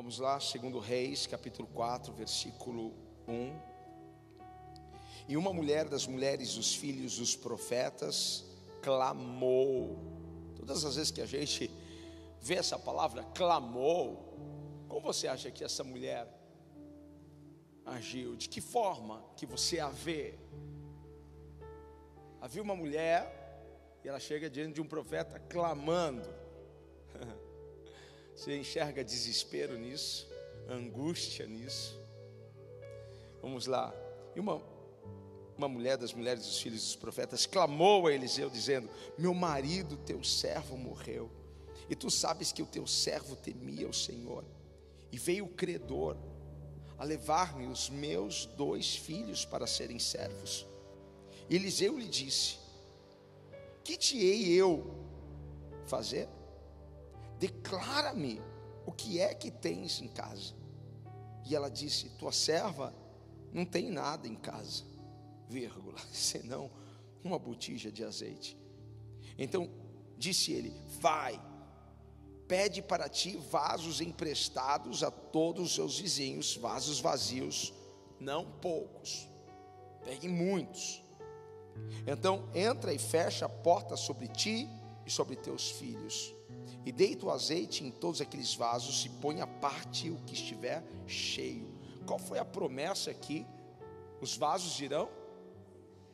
Vamos lá, segundo Reis, capítulo 4, versículo 1. E uma mulher das mulheres dos filhos dos profetas clamou. Todas as vezes que a gente vê essa palavra clamou, como você acha que essa mulher agiu? De que forma que você a vê? Havia uma mulher e ela chega diante de um profeta clamando. Você enxerga desespero nisso, angústia nisso. Vamos lá. E uma, uma mulher das mulheres dos filhos dos profetas clamou a Eliseu, dizendo: Meu marido, teu servo, morreu. E tu sabes que o teu servo temia o Senhor. E veio o credor a levar-me os meus dois filhos para serem servos. E Eliseu lhe disse: Que te hei eu fazer? Declara-me o que é que tens em casa. E ela disse: Tua serva não tem nada em casa, vírgula, senão uma botija de azeite. Então disse ele: Vai, pede para ti vasos emprestados a todos os seus vizinhos, vasos vazios, não poucos, pegue muitos. Então entra e fecha a porta sobre ti e sobre teus filhos e deita o azeite em todos aqueles vasos e põe a parte o que estiver cheio. Qual foi a promessa aqui? Os vasos irão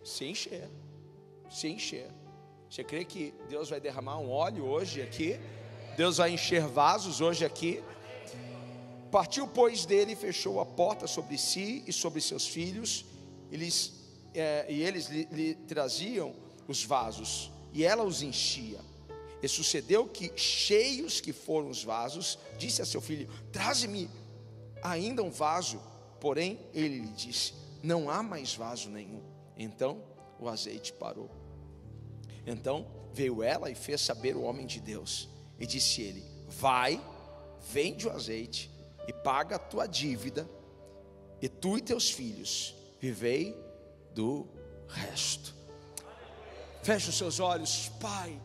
se encher, se encher. Você crê que Deus vai derramar um óleo hoje aqui? Deus vai encher vasos hoje aqui? Partiu, pois, dele e fechou a porta sobre si e sobre seus filhos, eles, é, e eles lhe, lhe traziam os vasos, e ela os enchia. E sucedeu que, cheios que foram os vasos, disse a seu filho: Traze-me ainda um vaso. Porém, ele lhe disse: Não há mais vaso nenhum. Então o azeite parou. Então veio ela e fez saber o homem de Deus. E disse ele: Vai, vende o azeite e paga a tua dívida, e tu e teus filhos vivei do resto. Feche os seus olhos, Pai.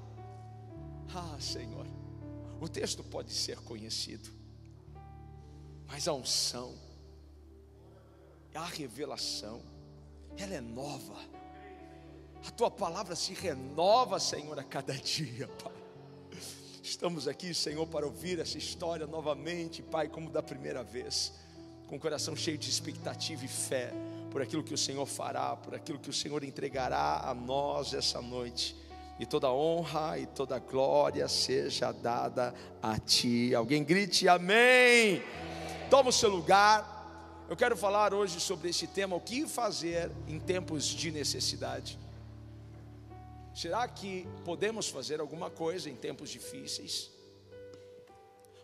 Ah, Senhor, o texto pode ser conhecido, mas a unção, a revelação, ela é nova. A tua palavra se renova, Senhor, a cada dia, Pai. Estamos aqui, Senhor, para ouvir essa história novamente, Pai, como da primeira vez, com o coração cheio de expectativa e fé por aquilo que o Senhor fará, por aquilo que o Senhor entregará a nós essa noite e toda honra e toda glória seja dada a Ti. Alguém grite amém. Toma o seu lugar. Eu quero falar hoje sobre esse tema: o que fazer em tempos de necessidade. Será que podemos fazer alguma coisa em tempos difíceis?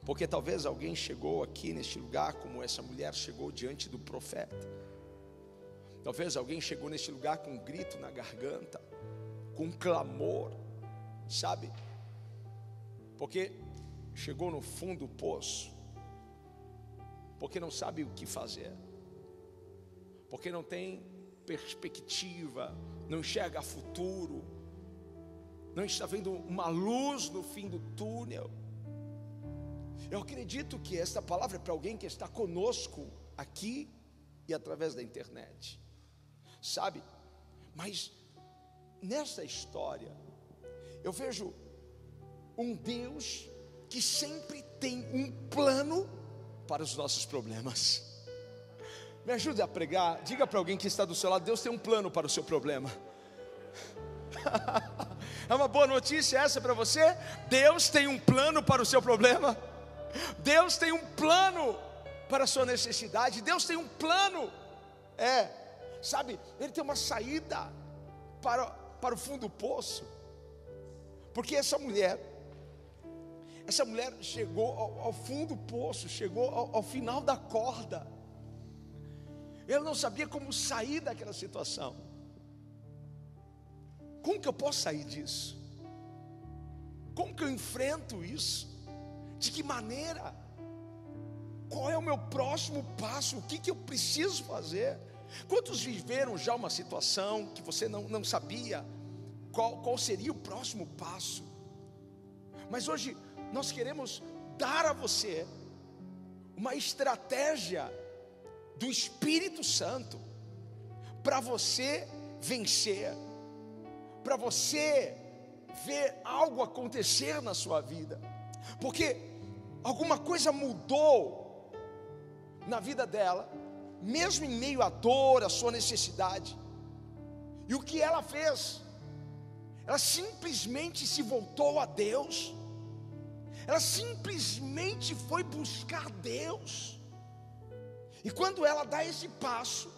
Porque talvez alguém chegou aqui neste lugar, como essa mulher chegou diante do profeta. Talvez alguém chegou neste lugar com um grito na garganta com clamor, sabe? Porque chegou no fundo do poço, porque não sabe o que fazer, porque não tem perspectiva, não enxerga futuro, não está vendo uma luz no fim do túnel. Eu acredito que esta palavra é para alguém que está conosco aqui e através da internet, sabe? Mas nessa história, eu vejo um Deus que sempre tem um plano para os nossos problemas. Me ajude a pregar, diga para alguém que está do seu lado: Deus tem um plano para o seu problema. é uma boa notícia essa para você? Deus tem um plano para o seu problema. Deus tem um plano para a sua necessidade. Deus tem um plano. É, sabe, Ele tem uma saída para para o fundo do poço. Porque essa mulher, essa mulher chegou ao, ao fundo do poço, chegou ao, ao final da corda. Ela não sabia como sair daquela situação. Como que eu posso sair disso? Como que eu enfrento isso? De que maneira? Qual é o meu próximo passo? O que, que eu preciso fazer? Quantos viveram já uma situação que você não, não sabia qual, qual seria o próximo passo? Mas hoje nós queremos dar a você uma estratégia do Espírito Santo para você vencer, para você ver algo acontecer na sua vida, porque alguma coisa mudou na vida dela, mesmo em meio à dor, à sua necessidade. E o que ela fez? Ela simplesmente se voltou a Deus. Ela simplesmente foi buscar Deus. E quando ela dá esse passo,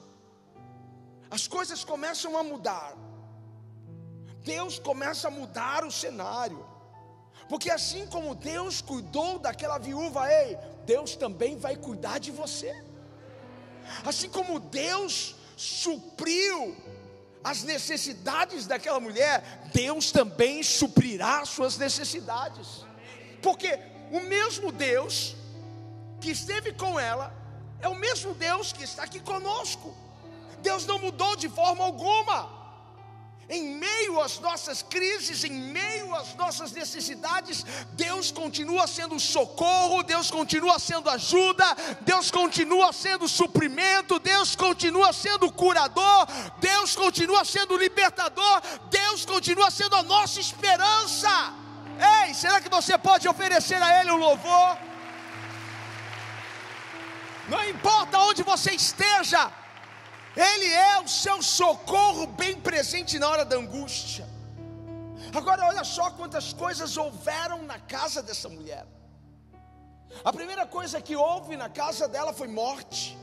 as coisas começam a mudar. Deus começa a mudar o cenário. Porque assim como Deus cuidou daquela viúva, ei, Deus também vai cuidar de você. Assim como Deus supriu as necessidades daquela mulher, Deus também suprirá suas necessidades. Porque o mesmo Deus que esteve com ela é o mesmo Deus que está aqui conosco. Deus não mudou de forma alguma. Em meio às nossas crises, em meio às nossas necessidades, Deus continua sendo socorro, Deus continua sendo ajuda, Deus continua sendo suprimento, Deus continua sendo curador, Deus continua sendo libertador, Deus continua sendo a nossa esperança. Ei, será que você pode oferecer a Ele o um louvor? Não importa onde você esteja, ele é o seu socorro bem presente na hora da angústia. Agora, olha só quantas coisas houveram na casa dessa mulher. A primeira coisa que houve na casa dela foi morte.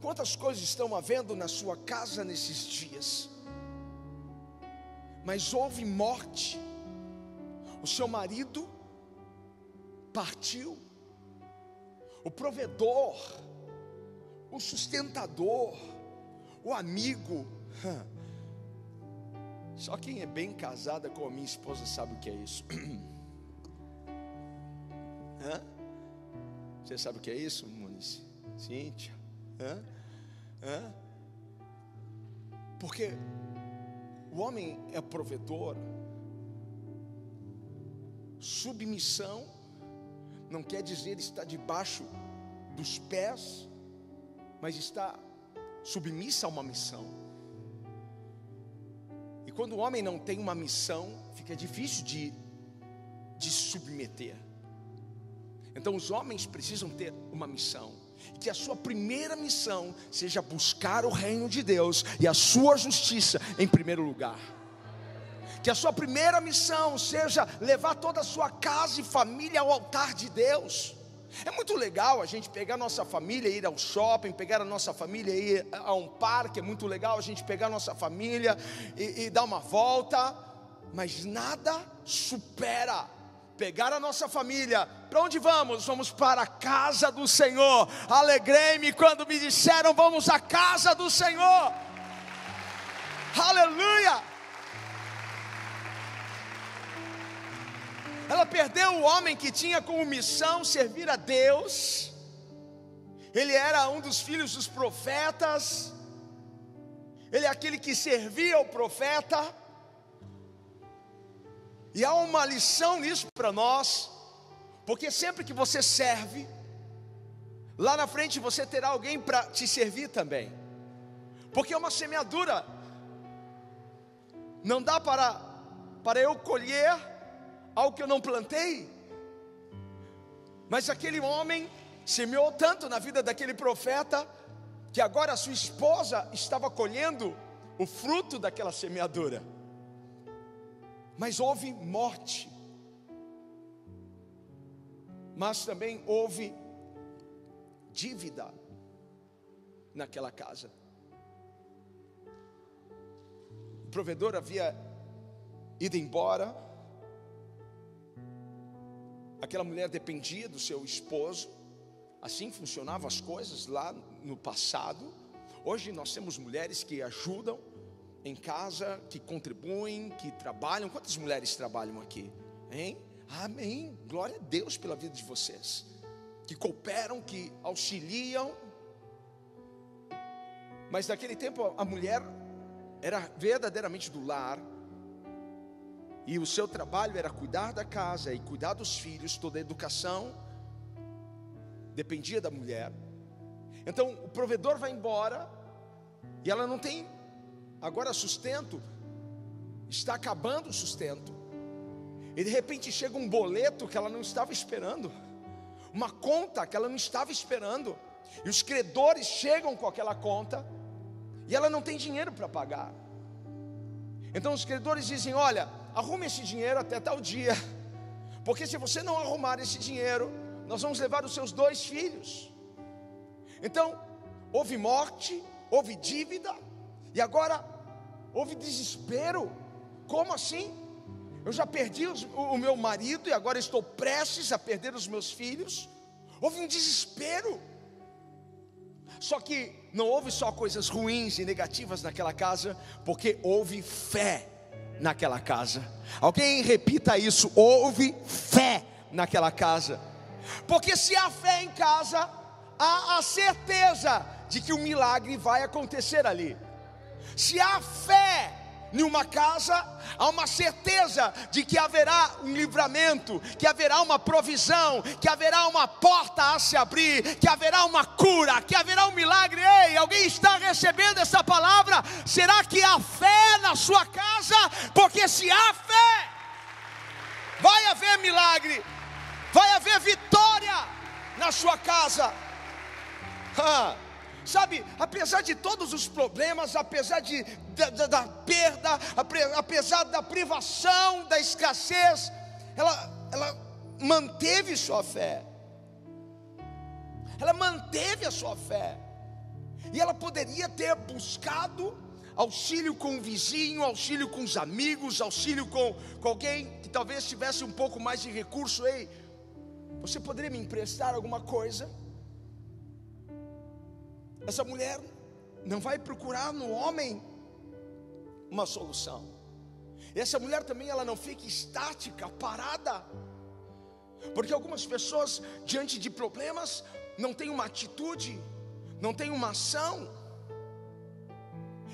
Quantas coisas estão havendo na sua casa nesses dias? Mas houve morte. O seu marido partiu. O provedor o sustentador, o amigo. Só quem é bem casada com a minha esposa sabe o que é isso. Hã? Você sabe o que é isso, Muniz? Cíntia? Hã? Hã? Porque o homem é provedor, submissão não quer dizer estar debaixo dos pés mas está submissa a uma missão. E quando o homem não tem uma missão, fica difícil de, de submeter. Então os homens precisam ter uma missão. E que a sua primeira missão seja buscar o reino de Deus e a sua justiça em primeiro lugar. Que a sua primeira missão seja levar toda a sua casa e família ao altar de Deus. É muito legal a gente pegar a nossa família e ir ao shopping, pegar a nossa família e ir a um parque, é muito legal a gente pegar a nossa família e, e dar uma volta, mas nada supera pegar a nossa família, para onde vamos? Vamos para a casa do Senhor. Alegrei-me quando me disseram: vamos à casa do Senhor. Aleluia! Ela perdeu o homem que tinha como missão servir a Deus. Ele era um dos filhos dos profetas. Ele é aquele que servia o profeta. E há uma lição nisso para nós, porque sempre que você serve, lá na frente você terá alguém para te servir também. Porque é uma semeadura. Não dá para para eu colher algo que eu não plantei. Mas aquele homem semeou tanto na vida daquele profeta, que agora a sua esposa estava colhendo o fruto daquela semeadura. Mas houve morte, mas também houve dívida naquela casa. O provedor havia ido embora, Aquela mulher dependia do seu esposo, assim funcionavam as coisas lá no passado. Hoje nós temos mulheres que ajudam em casa, que contribuem, que trabalham. Quantas mulheres trabalham aqui? Hein? Amém. Glória a Deus pela vida de vocês. Que cooperam, que auxiliam. Mas naquele tempo a mulher era verdadeiramente do lar, e o seu trabalho era cuidar da casa e cuidar dos filhos, toda a educação dependia da mulher. Então o provedor vai embora e ela não tem agora sustento, está acabando o sustento. E de repente chega um boleto que ela não estava esperando, uma conta que ela não estava esperando, e os credores chegam com aquela conta, e ela não tem dinheiro para pagar. Então os credores dizem: Olha, arrume esse dinheiro até tal dia, porque se você não arrumar esse dinheiro, nós vamos levar os seus dois filhos. Então, houve morte, houve dívida, e agora houve desespero. Como assim? Eu já perdi os, o, o meu marido e agora estou prestes a perder os meus filhos. Houve um desespero. Só que não houve só coisas ruins e negativas naquela casa, porque houve fé naquela casa. Alguém repita isso: houve fé naquela casa. Porque se há fé em casa, há a certeza de que o milagre vai acontecer ali. Se há fé em uma casa, há uma certeza de que haverá um livramento, que haverá uma provisão, que haverá uma porta a se abrir, que haverá uma cura, que haverá um milagre. Ei, alguém está recebendo essa palavra? Será que há fé na sua casa? Porque se há fé, vai haver milagre, vai haver vitória na sua casa. Ah. Sabe, apesar de todos os problemas, apesar de, da, da, da perda, apesar da privação, da escassez, ela, ela manteve sua fé. Ela manteve a sua fé. E ela poderia ter buscado auxílio com o vizinho, auxílio com os amigos, auxílio com, com alguém que talvez tivesse um pouco mais de recurso. Ei, você poderia me emprestar alguma coisa? Essa mulher não vai procurar no homem uma solução. E essa mulher também ela não fica estática, parada. Porque algumas pessoas diante de problemas não têm uma atitude, não têm uma ação.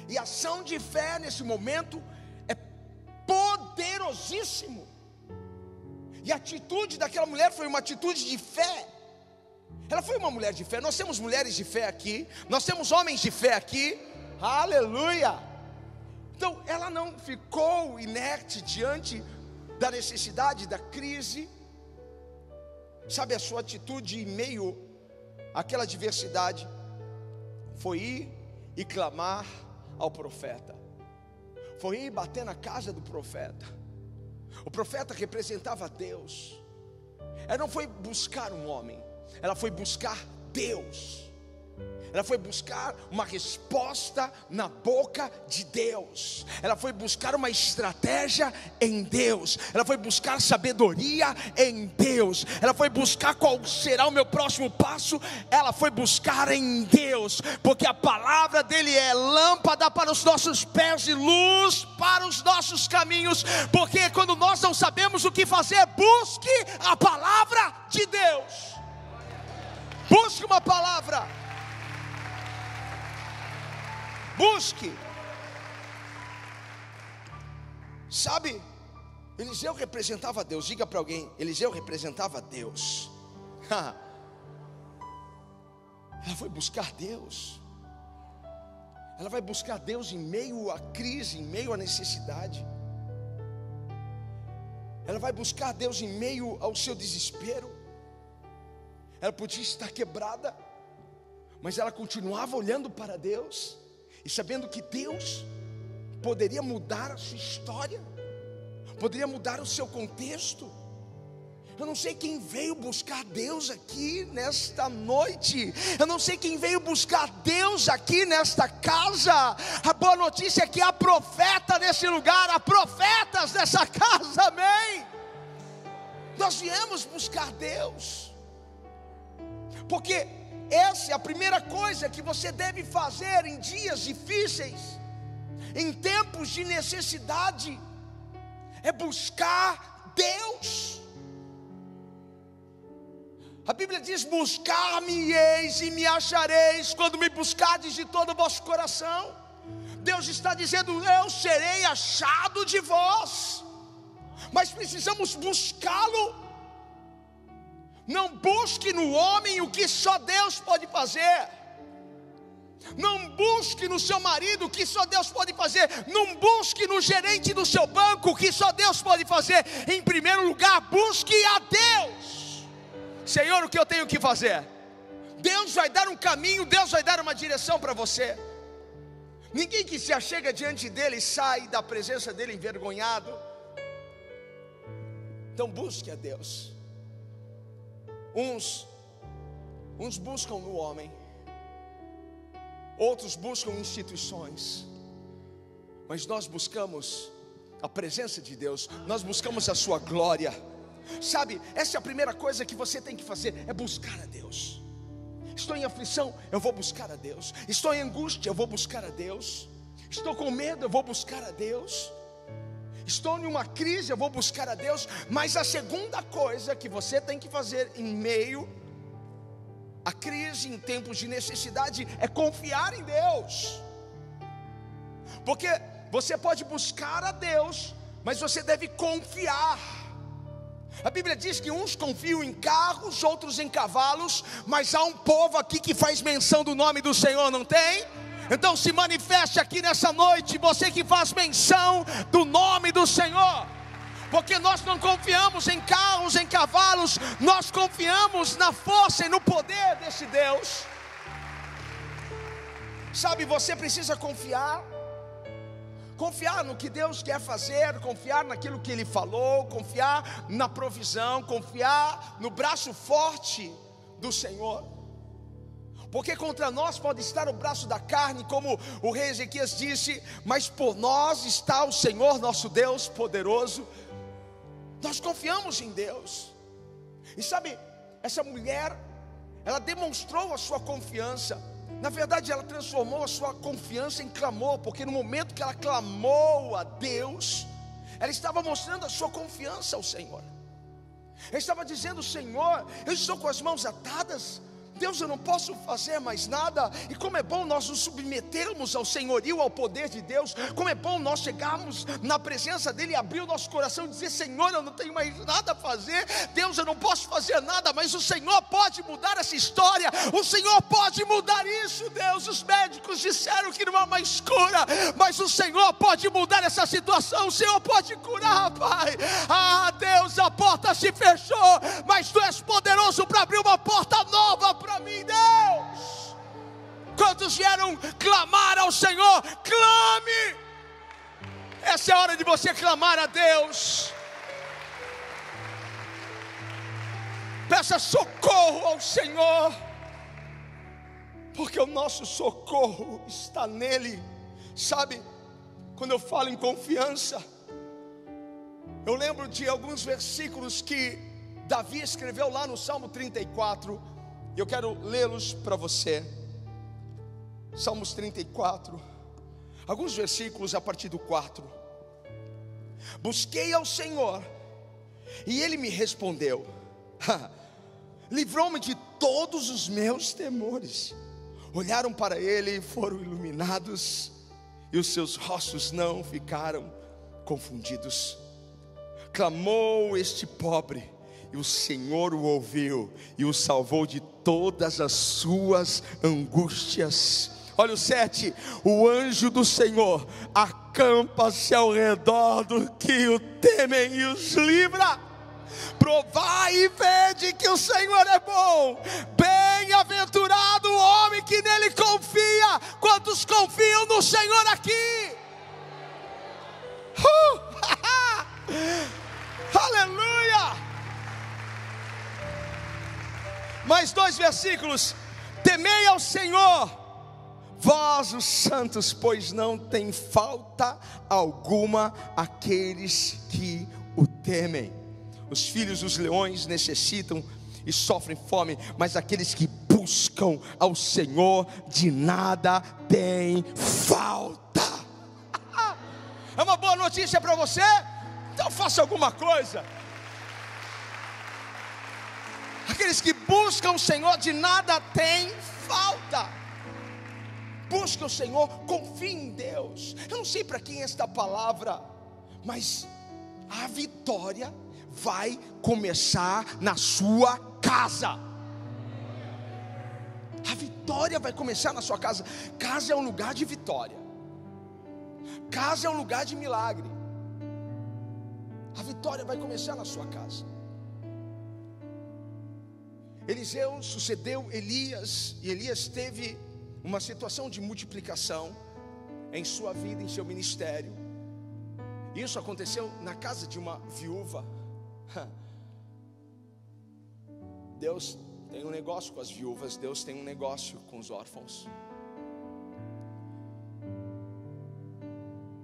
E ação de fé nesse momento é poderosíssimo. E a atitude daquela mulher foi uma atitude de fé. Ela foi uma mulher de fé. Nós temos mulheres de fé aqui, nós temos homens de fé aqui. Aleluia! Então, ela não ficou inerte diante da necessidade, da crise. Sabe, a sua atitude em meio àquela adversidade foi ir e clamar ao profeta. Foi ir bater na casa do profeta. O profeta representava Deus. Ela não foi buscar um homem ela foi buscar Deus. Ela foi buscar uma resposta na boca de Deus. Ela foi buscar uma estratégia em Deus. Ela foi buscar sabedoria em Deus. Ela foi buscar qual será o meu próximo passo. Ela foi buscar em Deus, porque a palavra dele é lâmpada para os nossos pés e luz para os nossos caminhos. Porque quando nós não sabemos o que fazer, busque a palavra de Deus. Busque uma palavra. Busque. Sabe, Eliseu representava Deus. Diga para alguém: Eliseu representava Deus. Ela foi buscar Deus. Ela vai buscar Deus em meio à crise, em meio à necessidade. Ela vai buscar Deus em meio ao seu desespero ela podia estar quebrada, mas ela continuava olhando para Deus e sabendo que Deus poderia mudar a sua história, poderia mudar o seu contexto. Eu não sei quem veio buscar Deus aqui nesta noite. Eu não sei quem veio buscar Deus aqui nesta casa. A boa notícia é que há profeta nesse lugar, há profetas nessa casa, amém. Nós viemos buscar Deus. Porque essa é a primeira coisa que você deve fazer em dias difíceis, em tempos de necessidade, é buscar Deus. A Bíblia diz: Buscar-me-eis e me achareis, quando me buscardes de todo o vosso coração. Deus está dizendo: Eu serei achado de vós, mas precisamos buscá-lo Não busque no homem o que só Deus pode fazer. Não busque no seu marido o que só Deus pode fazer. Não busque no gerente do seu banco o que só Deus pode fazer. Em primeiro lugar, busque a Deus. Senhor, o que eu tenho que fazer? Deus vai dar um caminho, Deus vai dar uma direção para você. Ninguém que se achega diante dele sai da presença dele envergonhado. Então busque a Deus. Uns, uns buscam no homem, outros buscam instituições, mas nós buscamos a presença de Deus, nós buscamos a Sua glória. Sabe, essa é a primeira coisa que você tem que fazer: é buscar a Deus. Estou em aflição, eu vou buscar a Deus. Estou em angústia, eu vou buscar a Deus. Estou com medo, eu vou buscar a Deus estou em uma crise, eu vou buscar a Deus. Mas a segunda coisa que você tem que fazer em meio à crise, em tempos de necessidade, é confiar em Deus. Porque você pode buscar a Deus, mas você deve confiar. A Bíblia diz que uns confiam em carros, outros em cavalos, mas há um povo aqui que faz menção do nome do Senhor, não tem? Então se manifeste aqui nessa noite, você que faz menção do nome do Senhor. Porque nós não confiamos em carros, em cavalos, nós confiamos na força e no poder desse Deus. Sabe, você precisa confiar. Confiar no que Deus quer fazer, confiar naquilo que Ele falou, confiar na provisão, confiar no braço forte do Senhor. Porque contra nós pode estar o braço da carne, como o rei Ezequias disse, mas por nós está o Senhor nosso Deus poderoso. Nós confiamos em Deus. E sabe, essa mulher, ela demonstrou a sua confiança. Na verdade, ela transformou a sua confiança em clamor, porque no momento que ela clamou a Deus, ela estava mostrando a sua confiança ao Senhor. Ela estava dizendo: Senhor, eu estou com as mãos atadas, Deus, eu não posso fazer mais nada. E como é bom nós nos submetermos ao senhorio, ao poder de Deus. Como é bom nós chegarmos na presença dEle e abrir o nosso coração e dizer: Senhor, eu não tenho mais nada a fazer. Deus, eu não posso fazer nada, mas o Senhor pode mudar essa história. O Senhor pode mudar isso, Deus. Os médicos disseram que não há mais cura, mas o Senhor pode mudar essa situação. O Senhor pode curar, Pai. Ah, Deus, a porta se fechou, mas Tu és poderoso para abrir uma porta nova para mim, Deus. Quantos vieram clamar ao Senhor? Clame. Essa é a hora de você clamar a Deus. Peça socorro ao Senhor, porque o nosso socorro está nele. Sabe, quando eu falo em confiança, eu lembro de alguns versículos que Davi escreveu lá no Salmo 34, eu quero lê-los para você. Salmos 34, alguns versículos a partir do 4. Busquei ao Senhor, e Ele me respondeu, livrou-me de todos os meus temores. Olharam para Ele e foram iluminados, e os seus rostos não ficaram confundidos. Clamou este pobre, e o Senhor o ouviu e o salvou de todas as suas angústias. Olha o 7: o anjo do Senhor acampa-se ao redor do que o temem e os livra. Provai e vede que o Senhor é bom. Bem-aventurado o homem que nele confia. Quantos confiam no Senhor aqui? Uh! Aleluia! Mais dois versículos: temei ao Senhor, vós os santos, pois não tem falta alguma aqueles que o temem. Os filhos dos leões necessitam e sofrem fome, mas aqueles que buscam ao Senhor de nada tem falta. É uma boa notícia para você? Então faça alguma coisa. Aqueles que buscam o Senhor de nada tem falta. Busque o Senhor, confie em Deus. Eu não sei para quem é esta palavra, mas a vitória vai começar na sua casa. A vitória vai começar na sua casa. Casa é um lugar de vitória. Casa é um lugar de milagre. A vitória vai começar na sua casa. Eliseu sucedeu Elias, e Elias teve uma situação de multiplicação em sua vida, em seu ministério. Isso aconteceu na casa de uma viúva. Deus tem um negócio com as viúvas, Deus tem um negócio com os órfãos.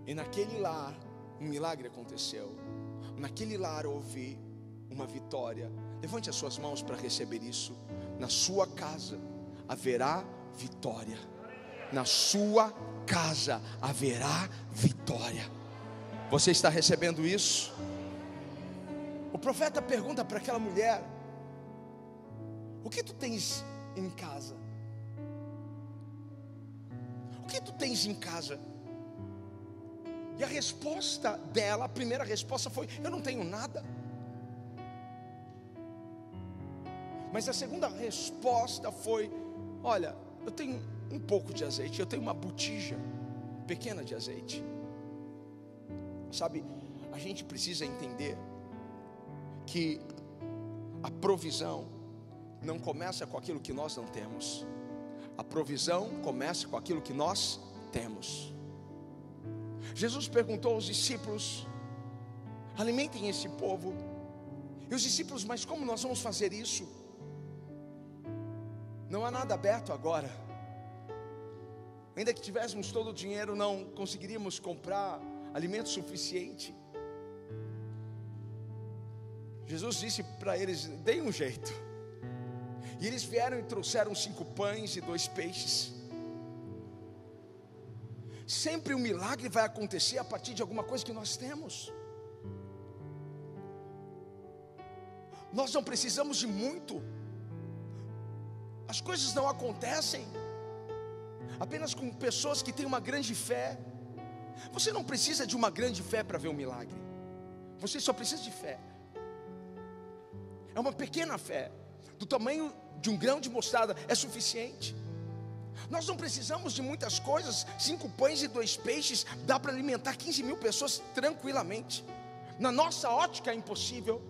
E naquele lar, um milagre aconteceu. Naquele lar houve uma vitória. Levante as suas mãos para receber isso. Na sua casa haverá vitória. Na sua casa haverá vitória. Você está recebendo isso? O profeta pergunta para aquela mulher: O que tu tens em casa? O que tu tens em casa? E a resposta dela, a primeira resposta foi: Eu não tenho nada. Mas a segunda resposta foi: Olha, eu tenho um pouco de azeite, eu tenho uma botija pequena de azeite. Sabe, a gente precisa entender que a provisão não começa com aquilo que nós não temos, a provisão começa com aquilo que nós temos. Jesus perguntou aos discípulos: alimentem esse povo. E os discípulos, mas como nós vamos fazer isso? Não há nada aberto agora. Ainda que tivéssemos todo o dinheiro, não conseguiríamos comprar alimento suficiente. Jesus disse para eles: deem um jeito. E eles vieram e trouxeram cinco pães e dois peixes. Sempre um milagre vai acontecer a partir de alguma coisa que nós temos. Nós não precisamos de muito. As coisas não acontecem apenas com pessoas que têm uma grande fé. Você não precisa de uma grande fé para ver um milagre. Você só precisa de fé. É uma pequena fé, do tamanho de um grão de mostarda, é suficiente. Nós não precisamos de muitas coisas. Cinco pães e dois peixes dá para alimentar 15 mil pessoas tranquilamente. Na nossa ótica é impossível,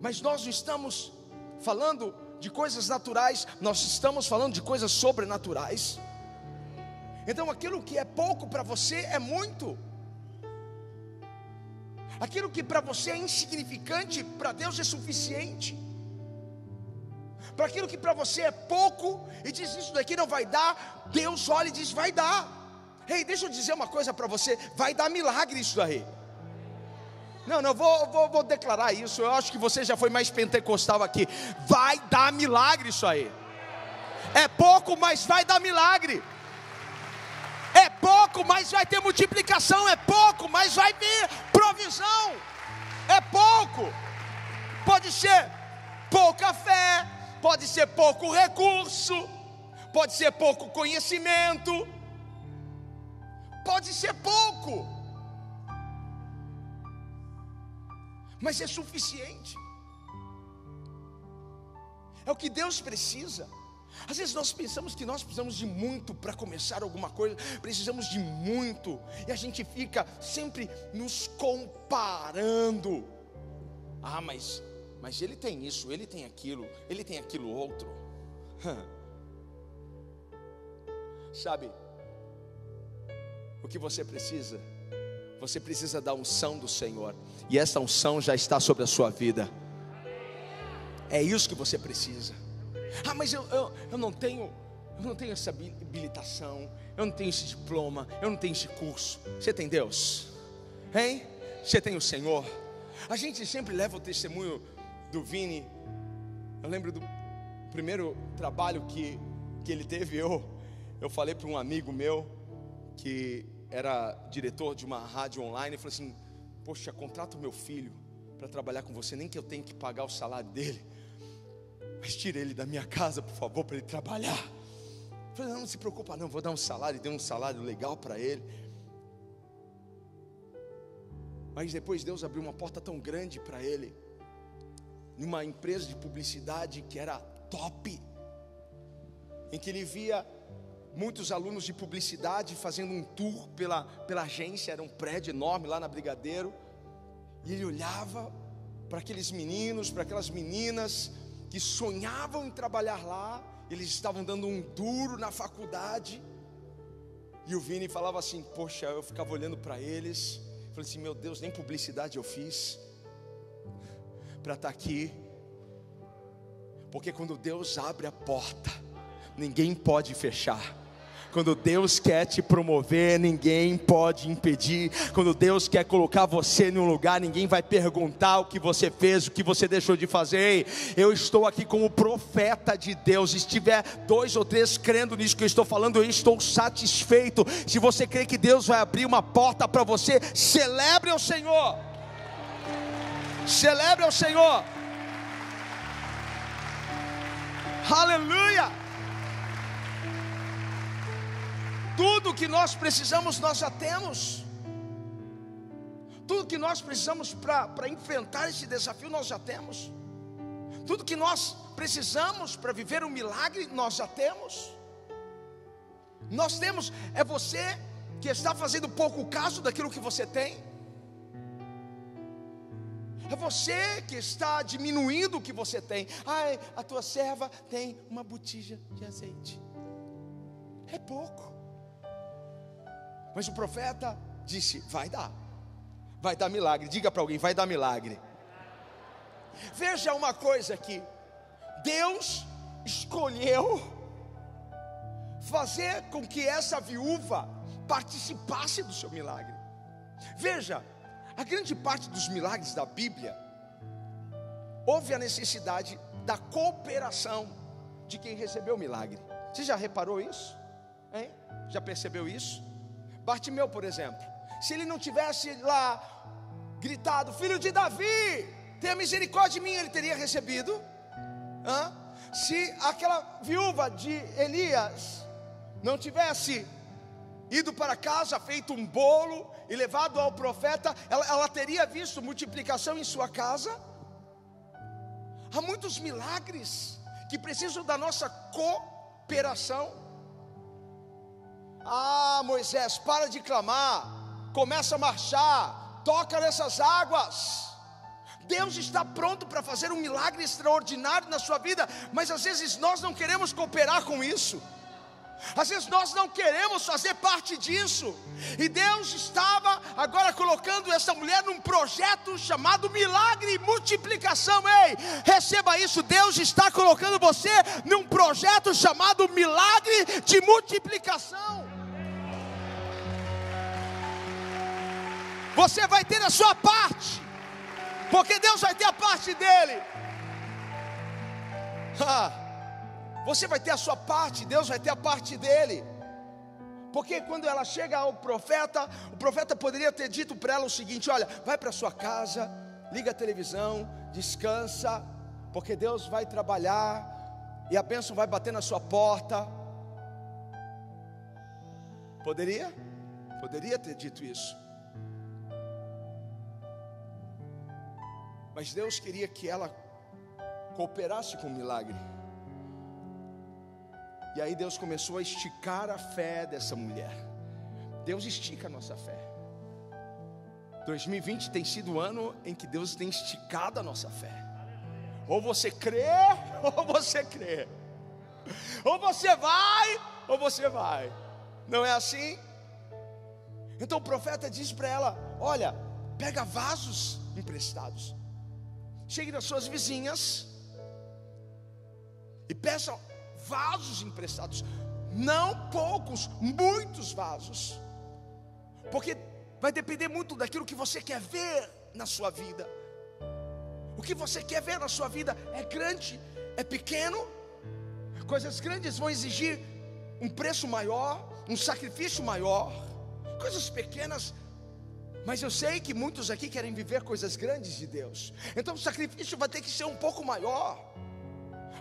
mas nós não estamos falando de coisas naturais, nós estamos falando de coisas sobrenaturais. Então aquilo que é pouco para você é muito. Aquilo que para você é insignificante, para Deus é suficiente para aquilo que para você é pouco e diz isso daqui não vai dar, Deus olha e diz vai dar. Ei, deixa eu dizer uma coisa para você, vai dar milagre isso daí. Não, não, vou, vou, vou declarar isso. Eu acho que você já foi mais pentecostal aqui. Vai dar milagre isso aí. É pouco, mas vai dar milagre. É pouco, mas vai ter multiplicação. É pouco, mas vai vir provisão. É pouco. Pode ser pouca fé, pode ser pouco recurso, pode ser pouco conhecimento, pode ser pouco, mas é suficiente. É o que Deus precisa. Às vezes nós pensamos que nós precisamos de muito para começar alguma coisa, precisamos de muito, e a gente fica sempre nos comparando. Ah, mas mas ele tem isso, ele tem aquilo, ele tem aquilo outro. Sabe, o que você precisa? Você precisa da unção do Senhor, e essa unção já está sobre a sua vida. É isso que você precisa. Ah, mas eu, eu, eu não tenho, eu não tenho essa habilitação, eu não tenho esse diploma, eu não tenho esse curso. Você tem Deus, hein? Você tem o Senhor. A gente sempre leva o testemunho do Vini, eu lembro do primeiro trabalho que, que ele teve, eu, eu falei para um amigo meu, que era diretor de uma rádio online, e falei assim: Poxa, contrata o meu filho para trabalhar com você, nem que eu tenha que pagar o salário dele, mas tira ele da minha casa, por favor, para ele trabalhar. Eu falei: Não, não se preocupa, não, vou dar um salário, dei um salário legal para ele. Mas depois Deus abriu uma porta tão grande para ele numa empresa de publicidade que era top, em que ele via muitos alunos de publicidade fazendo um tour pela, pela agência, era um prédio enorme lá na Brigadeiro, e ele olhava para aqueles meninos, para aquelas meninas que sonhavam em trabalhar lá, eles estavam dando um duro na faculdade, e o Vini falava assim: Poxa, eu ficava olhando para eles, falei assim: Meu Deus, nem publicidade eu fiz para estar tá aqui, porque quando Deus abre a porta, ninguém pode fechar. Quando Deus quer te promover, ninguém pode impedir. Quando Deus quer colocar você em um lugar, ninguém vai perguntar o que você fez, o que você deixou de fazer. Eu estou aqui como profeta de Deus. Se tiver dois ou três crendo nisso que eu estou falando, eu estou satisfeito. Se você crê que Deus vai abrir uma porta para você, celebre o Senhor. Celebre ao Senhor. Aleluia. Tudo que nós precisamos, nós já temos. Tudo que nós precisamos para enfrentar esse desafio, nós já temos. Tudo que nós precisamos para viver um milagre, nós já temos. Nós temos, é você que está fazendo pouco caso daquilo que você tem. É você que está diminuindo o que você tem. Ai, a tua serva tem uma botija de azeite. É pouco. Mas o profeta disse: vai dar, vai dar milagre. Diga para alguém: vai dar milagre. Veja uma coisa aqui: Deus escolheu fazer com que essa viúva participasse do seu milagre. Veja, a grande parte dos milagres da Bíblia houve a necessidade da cooperação de quem recebeu o milagre. Você já reparou isso? Hein? Já percebeu isso? Bartimeu, por exemplo, se ele não tivesse lá gritado, filho de Davi, tenha misericórdia de mim, ele teria recebido. Hã? Se aquela viúva de Elias não tivesse ido para casa, feito um bolo e levado ao profeta, ela, ela teria visto multiplicação em sua casa. Há muitos milagres que precisam da nossa cooperação. Ah, Moisés, para de clamar, começa a marchar, toca nessas águas. Deus está pronto para fazer um milagre extraordinário na sua vida, mas às vezes nós não queremos cooperar com isso. Às vezes nós não queremos fazer parte disso. E Deus estava agora colocando essa mulher num projeto chamado milagre e multiplicação. Ei, receba isso. Deus está colocando você num projeto chamado milagre de multiplicação. Você vai ter a sua parte, porque Deus vai ter a parte dele. Você vai ter a sua parte, Deus vai ter a parte dele. Porque quando ela chega ao profeta, o profeta poderia ter dito para ela o seguinte: Olha, vai para sua casa, liga a televisão, descansa, porque Deus vai trabalhar e a bênção vai bater na sua porta. Poderia? Poderia ter dito isso. Mas Deus queria que ela cooperasse com o milagre. E aí Deus começou a esticar a fé dessa mulher. Deus estica a nossa fé. 2020 tem sido o ano em que Deus tem esticado a nossa fé. Ou você crê, ou você crê. Ou você vai, ou você vai. Não é assim? Então o profeta diz para ela: Olha, pega vasos emprestados. Chegue nas suas vizinhas e peça vasos emprestados, não poucos, muitos vasos, porque vai depender muito daquilo que você quer ver na sua vida. O que você quer ver na sua vida é grande, é pequeno. Coisas grandes vão exigir um preço maior, um sacrifício maior. Coisas pequenas mas eu sei que muitos aqui querem viver coisas grandes de Deus. Então o sacrifício vai ter que ser um pouco maior.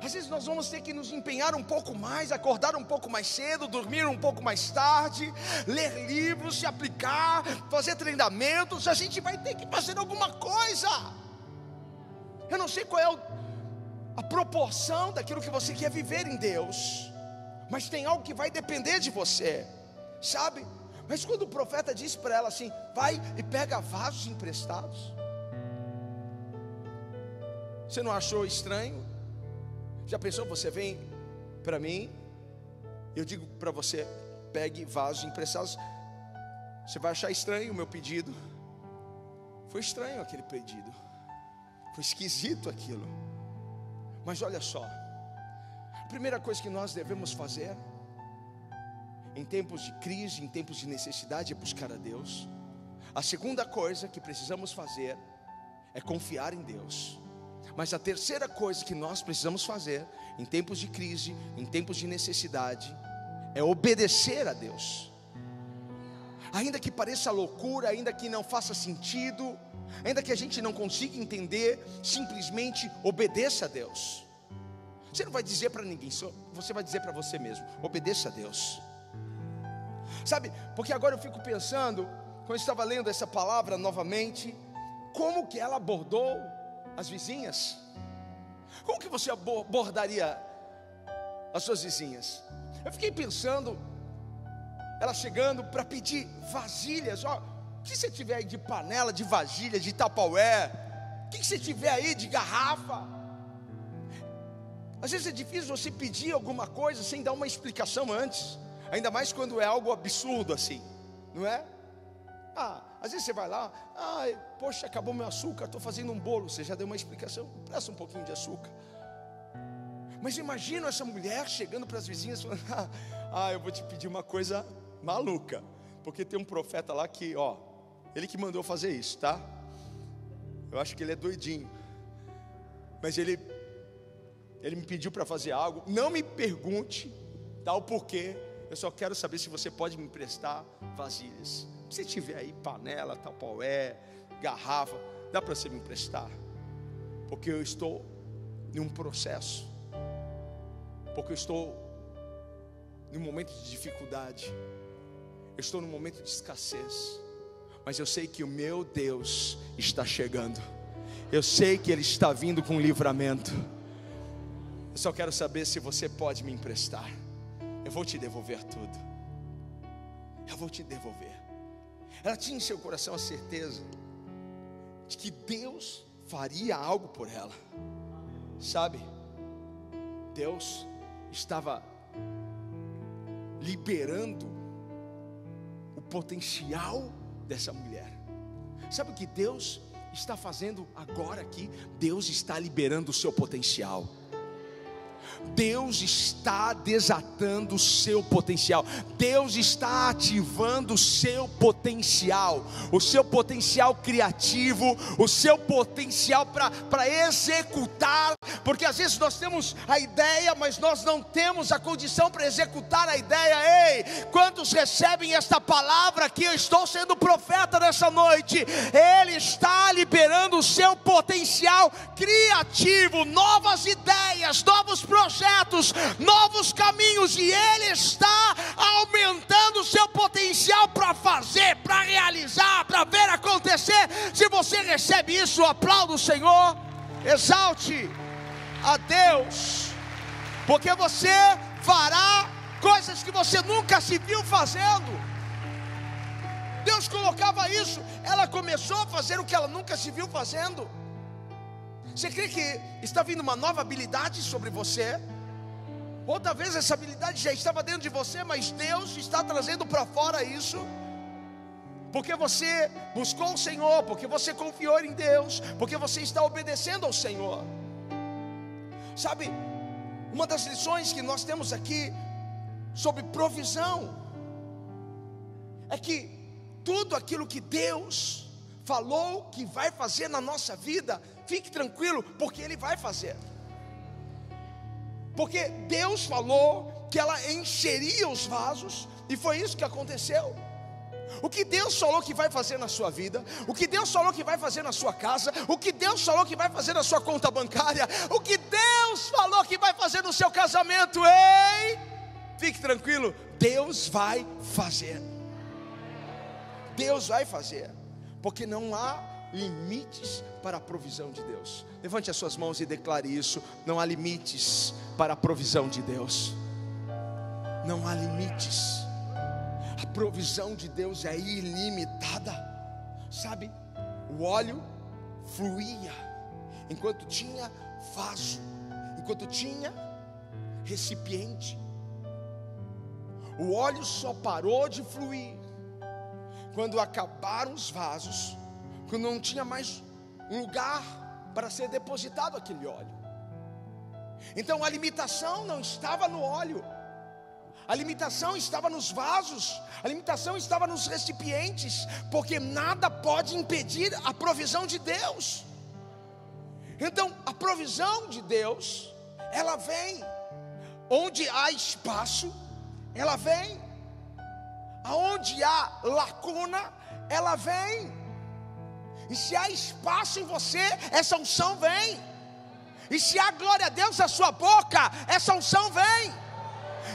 Às vezes nós vamos ter que nos empenhar um pouco mais, acordar um pouco mais cedo, dormir um pouco mais tarde, ler livros, se aplicar, fazer treinamentos. A gente vai ter que fazer alguma coisa. Eu não sei qual é a proporção daquilo que você quer viver em Deus, mas tem algo que vai depender de você, sabe? Mas quando o profeta disse para ela assim: vai e pega vasos emprestados, você não achou estranho? Já pensou? Você vem para mim, eu digo para você: pegue vasos emprestados. Você vai achar estranho o meu pedido. Foi estranho aquele pedido. Foi esquisito aquilo. Mas olha só. A primeira coisa que nós devemos fazer em tempos de crise, em tempos de necessidade é buscar a Deus. A segunda coisa que precisamos fazer é confiar em Deus. Mas a terceira coisa que nós precisamos fazer em tempos de crise, em tempos de necessidade, é obedecer a Deus. Ainda que pareça loucura, ainda que não faça sentido, ainda que a gente não consiga entender, simplesmente obedeça a Deus. Você não vai dizer para ninguém, você vai dizer para você mesmo: obedeça a Deus. Sabe, porque agora eu fico pensando, quando eu estava lendo essa palavra novamente, como que ela abordou as vizinhas? Como que você abordaria as suas vizinhas? Eu fiquei pensando, ela chegando para pedir vasilhas, ó, o que você tiver aí de panela, de vasilha, de tapaué, o que você tiver aí de garrafa? Às vezes é difícil você pedir alguma coisa sem dar uma explicação antes, ainda mais quando é algo absurdo assim, não é? Ah, às vezes você vai lá, ah, poxa, acabou meu açúcar, estou fazendo um bolo, você já deu uma explicação, presta um pouquinho de açúcar. Mas imagina essa mulher chegando para as vizinhas falando: Ah, eu vou te pedir uma coisa maluca, porque tem um profeta lá que, ó, ele que mandou fazer isso, tá? Eu acho que ele é doidinho, mas ele, ele me pediu para fazer algo. Não me pergunte tal porquê, eu só quero saber se você pode me emprestar vasilhas. Se tiver aí panela, tapaué, garrafa, dá para você me emprestar, porque eu estou em um processo porque eu estou num momento de dificuldade, eu estou num momento de escassez, mas eu sei que o meu Deus está chegando, eu sei que Ele está vindo com livramento. Eu só quero saber se você pode me emprestar. Eu vou te devolver tudo. Eu vou te devolver. Ela tinha em seu coração a certeza de que Deus faria algo por ela. Sabe? Deus estava liberando o potencial dessa mulher. Sabe o que Deus está fazendo agora aqui? Deus está liberando o seu potencial. Deus está desatando o seu potencial, Deus está ativando o seu potencial, o seu potencial criativo, o seu potencial para executar, porque às vezes nós temos a ideia, mas nós não temos a condição para executar a ideia. Ei, quantos recebem esta palavra que eu estou sendo profeta nessa noite? Ele está liberando o seu potencial criativo, novas ideias, novos projetos projetos, novos caminhos, e Ele está aumentando o seu potencial para fazer, para realizar, para ver acontecer. Se você recebe isso, aplauda o Senhor, exalte a Deus, porque você fará coisas que você nunca se viu fazendo. Deus colocava isso, ela começou a fazer o que ela nunca se viu fazendo. Você crê que está vindo uma nova habilidade sobre você? Ou talvez essa habilidade já estava dentro de você, mas Deus está trazendo para fora isso. Porque você buscou o Senhor, porque você confiou em Deus, porque você está obedecendo ao Senhor. Sabe, uma das lições que nós temos aqui sobre provisão é que tudo aquilo que Deus falou que vai fazer na nossa vida, fique tranquilo, porque Ele vai fazer. Porque Deus falou que ela encheria os vasos, e foi isso que aconteceu. O que Deus falou que vai fazer na sua vida, o que Deus falou que vai fazer na sua casa, o que Deus falou que vai fazer na sua conta bancária, o que Deus falou que vai fazer no seu casamento, ei, fique tranquilo, Deus vai fazer. Deus vai fazer porque não há limites para a provisão de Deus. Levante as suas mãos e declare isso. Não há limites para a provisão de Deus. Não há limites. A provisão de Deus é ilimitada. Sabe? O óleo fluía enquanto tinha vaso, enquanto tinha recipiente. O óleo só parou de fluir quando acabaram os vasos, quando não tinha mais lugar para ser depositado aquele óleo. Então a limitação não estava no óleo, a limitação estava nos vasos, a limitação estava nos recipientes, porque nada pode impedir a provisão de Deus. Então, a provisão de Deus, ela vem onde há espaço, ela vem. Aonde há lacuna, ela vem. E se há espaço em você, essa unção vem. E se há glória a Deus na sua boca, essa unção vem.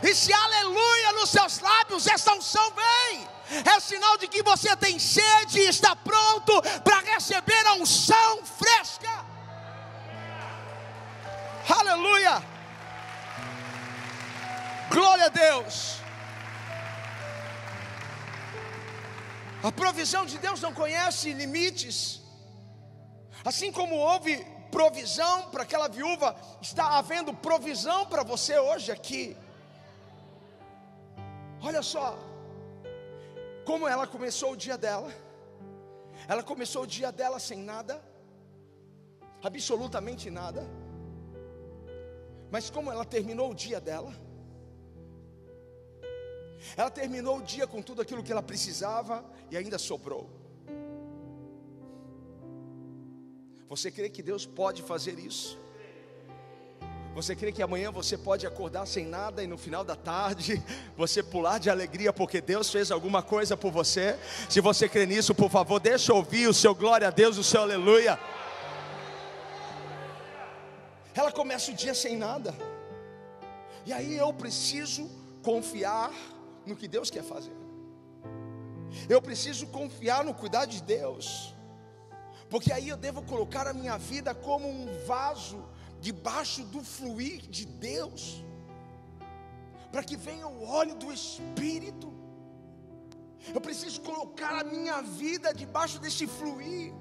E se há aleluia nos seus lábios, essa unção vem. É sinal de que você tem sede e está pronto para receber a unção fresca. Aleluia! Glória a Deus! A provisão de Deus não conhece limites. Assim como houve provisão para aquela viúva, está havendo provisão para você hoje aqui. Olha só, como ela começou o dia dela. Ela começou o dia dela sem nada, absolutamente nada. Mas como ela terminou o dia dela? Ela terminou o dia com tudo aquilo que ela precisava e ainda sobrou. Você crê que Deus pode fazer isso? Você crê que amanhã você pode acordar sem nada e no final da tarde você pular de alegria porque Deus fez alguma coisa por você? Se você crê nisso, por favor, deixa ouvir o seu glória a Deus, o seu aleluia. Ela começa o dia sem nada. E aí eu preciso confiar no que Deus quer fazer. Eu preciso confiar no cuidado de Deus. Porque aí eu devo colocar a minha vida como um vaso debaixo do fluir de Deus. Para que venha o óleo do Espírito. Eu preciso colocar a minha vida debaixo desse fluir.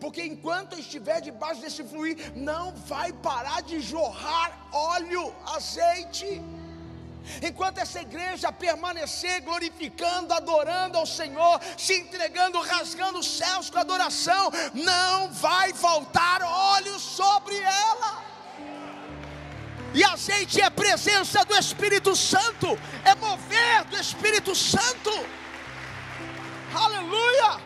Porque enquanto eu estiver debaixo desse fluir, não vai parar de jorrar óleo, azeite. Enquanto essa igreja permanecer glorificando, adorando ao Senhor, se entregando, rasgando os céus com adoração, não vai faltar óleo sobre ela. E azeite é presença do Espírito Santo, é mover do Espírito Santo. Aleluia!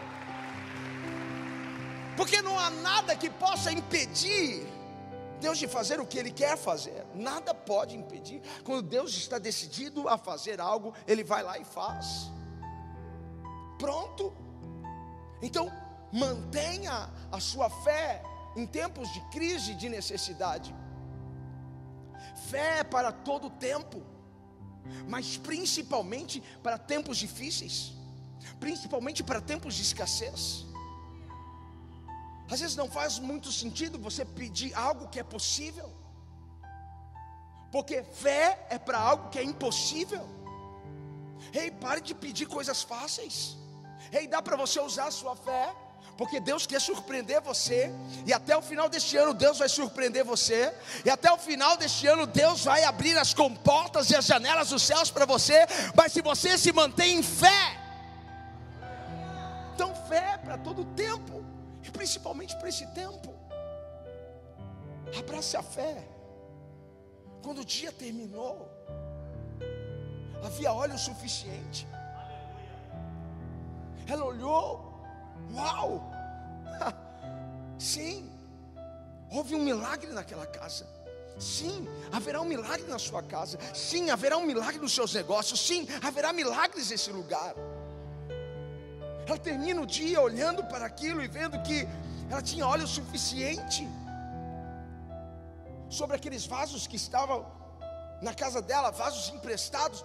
Porque não há nada que possa impedir Deus de fazer o que Ele quer fazer. Nada pode impedir. Quando Deus está decidido a fazer algo, Ele vai lá e faz. Pronto. Então, mantenha a sua fé em tempos de crise, de necessidade. Fé é para todo tempo, mas principalmente para tempos difíceis, principalmente para tempos de escassez. Às vezes não faz muito sentido você pedir algo que é possível, porque fé é para algo que é impossível. Ei, pare de pedir coisas fáceis. Ei, dá para você usar a sua fé, porque Deus quer surpreender você, e até o final deste ano Deus vai surpreender você, e até o final deste ano Deus vai abrir as comportas e as janelas dos céus para você, mas se você se mantém em fé, então fé é para todo tempo e principalmente para esse tempo. Abrace a fé. Quando o dia terminou, havia óleo suficiente. Ela olhou, uau! Sim, houve um milagre naquela casa. Sim, haverá um milagre na sua casa. Sim, haverá um milagre nos seus negócios. Sim, haverá milagres nesse lugar. Ela termina o dia olhando para aquilo e vendo que ela tinha óleo suficiente sobre aqueles vasos que estavam na casa dela, vasos emprestados.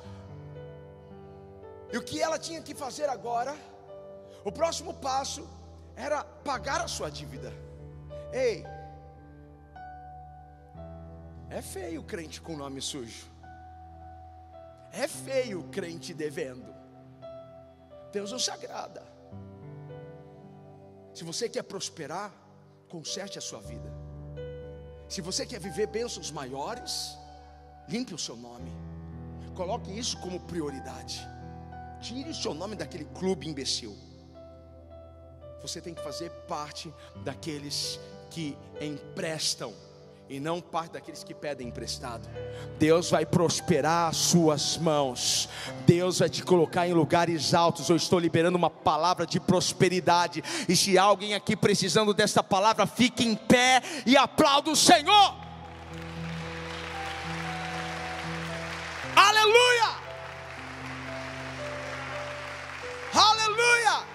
E o que ela tinha que fazer agora? O próximo passo era pagar a sua dívida. Ei, é feio o crente com nome sujo. É feio o crente devendo. Deus não se agrada. Se você quer prosperar, conserte a sua vida. Se você quer viver bênçãos maiores, limpe o seu nome. Coloque isso como prioridade. Tire o seu nome daquele clube imbecil. Você tem que fazer parte daqueles que emprestam e não parte daqueles que pedem emprestado. Deus vai prosperar as suas mãos. Deus vai te colocar em lugares altos. Eu estou liberando uma palavra de prosperidade. E se alguém aqui precisando dessa palavra, fique em pé e aplauda o Senhor. Aleluia! Aleluia!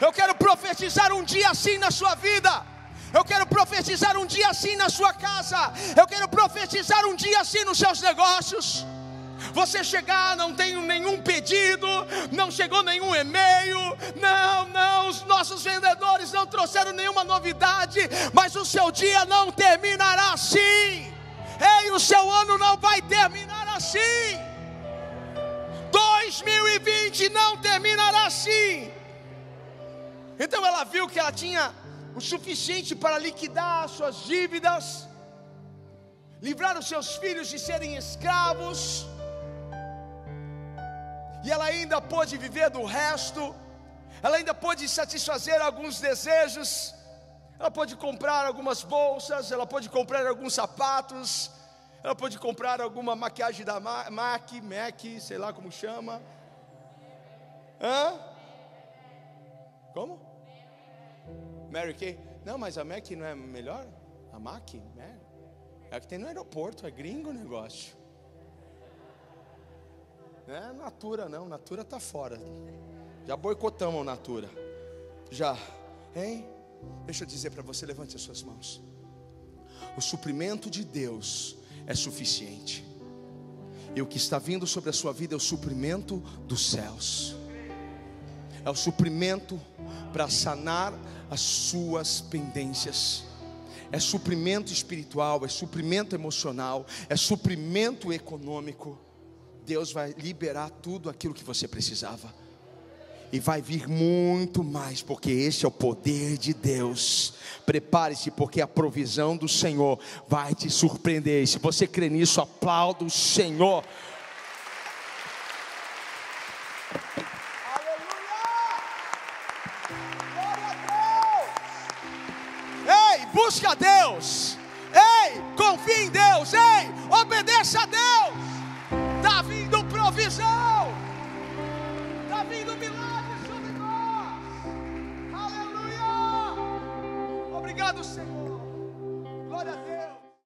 Eu quero profetizar um dia assim na sua vida. Eu quero profetizar um dia assim na sua casa. Eu quero profetizar um dia assim nos seus negócios. Você chegar, não tem nenhum pedido, não chegou nenhum e-mail, não, não, os nossos vendedores não trouxeram nenhuma novidade, mas o seu dia não terminará assim. Ei, o seu ano não vai terminar assim. 2020 não terminará assim. Então ela viu que ela tinha o suficiente para liquidar as suas dívidas, livrar os seus filhos de serem escravos, e ela ainda pôde viver do resto, ela ainda pôde satisfazer alguns desejos, ela pôde comprar algumas bolsas, ela pôde comprar alguns sapatos, ela pôde comprar alguma maquiagem da MAC, MAC, sei lá como chama. Hã? Como? Mary Kay. Não, mas a Mac não é melhor? A Mac? Mary? É a que tem no aeroporto, é gringo o negócio. Não é Natura não, Natura está fora. Já boicotamos Natura. Já. Hein? Deixa eu dizer para você, levante as suas mãos. O suprimento de Deus é suficiente. E o que está vindo sobre a sua vida é o suprimento dos céus. É o suprimento para sanar as suas pendências. É suprimento espiritual, é suprimento emocional, é suprimento econômico. Deus vai liberar tudo aquilo que você precisava. E vai vir muito mais, porque esse é o poder de Deus. Prepare-se, porque a provisão do Senhor vai te surpreender. E se você crê nisso, aplauda o Senhor. Deus. Ei, confie em Deus. Ei, obedeça a Deus. Está vindo provisão. Está vindo milagre sobre nós. Aleluia. Obrigado, Senhor. Glória a Deus.